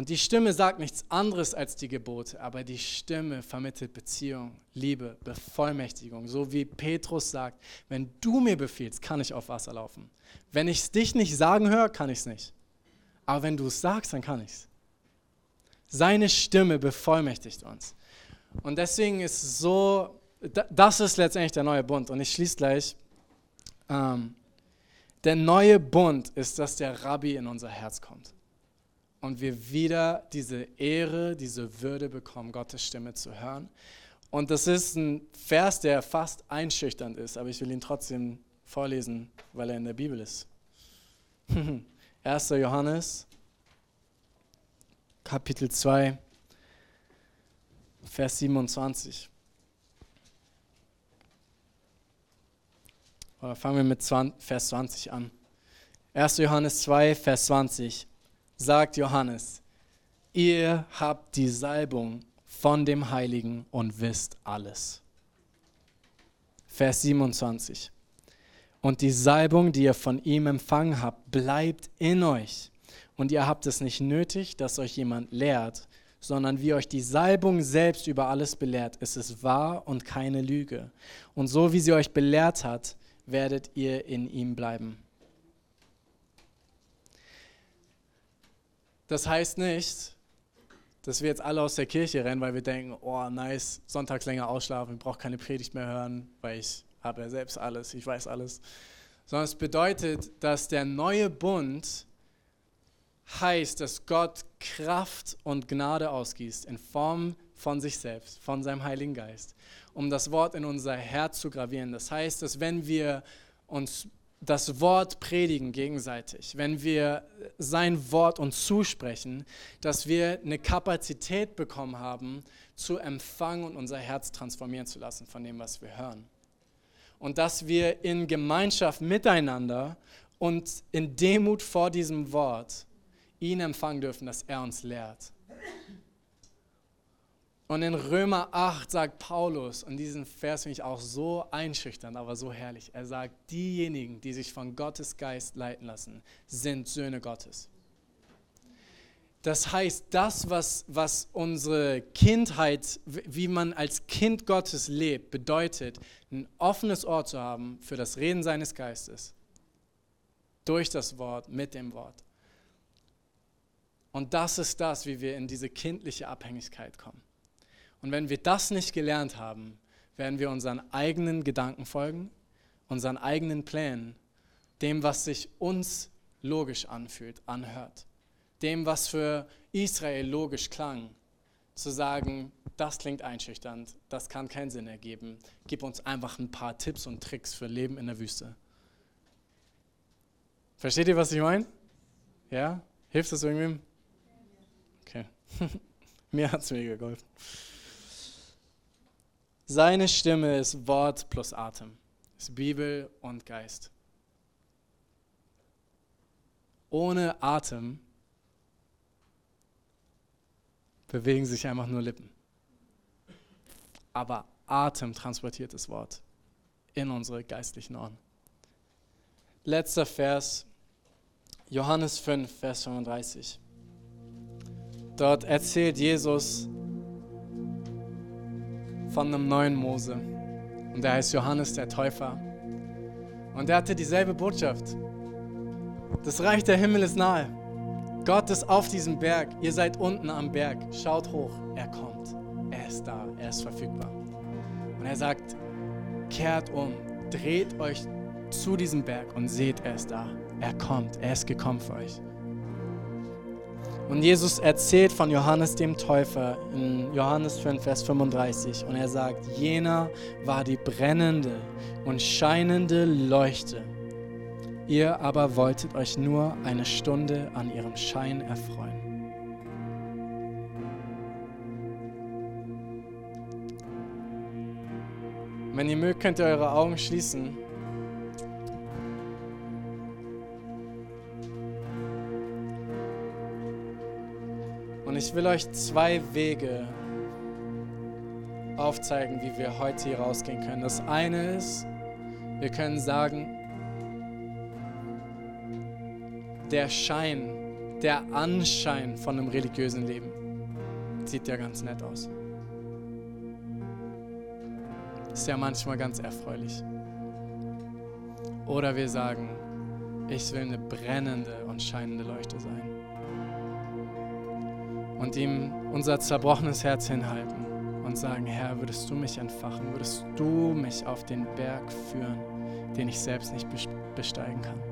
Und die Stimme sagt nichts anderes als die Gebote, aber die Stimme vermittelt Beziehung, Liebe, Bevollmächtigung. So wie Petrus sagt, wenn du mir befiehlst, kann ich auf Wasser laufen. Wenn ich es dich nicht sagen höre, kann ich es nicht. Aber wenn du es sagst, dann kann ich es. Seine Stimme bevollmächtigt uns. Und deswegen ist so, das ist letztendlich der neue Bund. Und ich schließe gleich. Ähm, der neue Bund ist, dass der Rabbi in unser Herz kommt und wir wieder diese Ehre, diese Würde bekommen, Gottes Stimme zu hören. Und das ist ein Vers, der fast einschüchternd ist, aber ich will ihn trotzdem vorlesen, weil er in der Bibel ist. 1. Johannes, Kapitel 2, Vers 27. Oder fangen wir mit 20, Vers 20 an. 1. Johannes 2, Vers 20 sagt Johannes, ihr habt die Salbung von dem Heiligen und wisst alles. Vers 27. Und die Salbung, die ihr von ihm empfangen habt, bleibt in euch. Und ihr habt es nicht nötig, dass euch jemand lehrt, sondern wie euch die Salbung selbst über alles belehrt. Es ist wahr und keine Lüge. Und so wie sie euch belehrt hat, werdet ihr in ihm bleiben. Das heißt nicht, dass wir jetzt alle aus der Kirche rennen, weil wir denken, oh nice, sonntags länger ausschlafen, ich brauche keine Predigt mehr hören, weil ich habe ja selbst alles, ich weiß alles. Sondern es bedeutet, dass der neue Bund heißt, dass Gott Kraft und Gnade ausgießt in Form von sich selbst, von seinem Heiligen Geist, um das Wort in unser Herz zu gravieren. Das heißt, dass wenn wir uns das Wort predigen gegenseitig, wenn wir sein Wort uns zusprechen, dass wir eine Kapazität bekommen haben, zu empfangen und unser Herz transformieren zu lassen von dem, was wir hören. Und dass wir in Gemeinschaft miteinander und in Demut vor diesem Wort ihn empfangen dürfen, dass er uns lehrt. Und in Römer 8 sagt Paulus, und diesen Vers finde ich auch so einschüchternd, aber so herrlich. Er sagt, diejenigen, die sich von Gottes Geist leiten lassen, sind Söhne Gottes. Das heißt, das, was, was unsere Kindheit, wie man als Kind Gottes lebt, bedeutet, ein offenes Ohr zu haben für das Reden seines Geistes. Durch das Wort, mit dem Wort. Und das ist das, wie wir in diese kindliche Abhängigkeit kommen. Und wenn wir das nicht gelernt haben, werden wir unseren eigenen Gedanken folgen, unseren eigenen Plänen, dem, was sich uns logisch anfühlt, anhört. Dem, was für Israel logisch klang, zu sagen, das klingt einschüchternd, das kann keinen Sinn ergeben, gib uns einfach ein paar Tipps und Tricks für Leben in der Wüste. Versteht ihr, was ich meine? Ja? Hilft das irgendwem? Okay. Mir hat es mega geholfen. Seine Stimme ist Wort plus Atem, ist Bibel und Geist. Ohne Atem bewegen sich einfach nur Lippen. Aber Atem transportiert das Wort in unsere geistlichen Ohren. Letzter Vers, Johannes 5, Vers 35. Dort erzählt Jesus, von einem neuen Mose. Und der heißt Johannes der Täufer. Und er hatte dieselbe Botschaft. Das Reich der Himmel ist nahe. Gott ist auf diesem Berg. Ihr seid unten am Berg. Schaut hoch. Er kommt. Er ist da. Er ist verfügbar. Und er sagt, kehrt um. Dreht euch zu diesem Berg und seht, er ist da. Er kommt. Er ist gekommen für euch. Und Jesus erzählt von Johannes dem Täufer in Johannes 5, Vers 35. Und er sagt, jener war die brennende und scheinende Leuchte. Ihr aber wolltet euch nur eine Stunde an ihrem Schein erfreuen. Wenn ihr mögt, könnt ihr eure Augen schließen. Ich will euch zwei Wege aufzeigen, wie wir heute hier rausgehen können. Das eine ist, wir können sagen, der Schein, der Anschein von einem religiösen Leben sieht ja ganz nett aus. Ist ja manchmal ganz erfreulich. Oder wir sagen, ich will eine brennende und scheinende Leuchte sein und ihm unser zerbrochenes Herz hinhalten und sagen, Herr, würdest du mich entfachen, würdest du mich auf den Berg führen, den ich selbst nicht besteigen kann.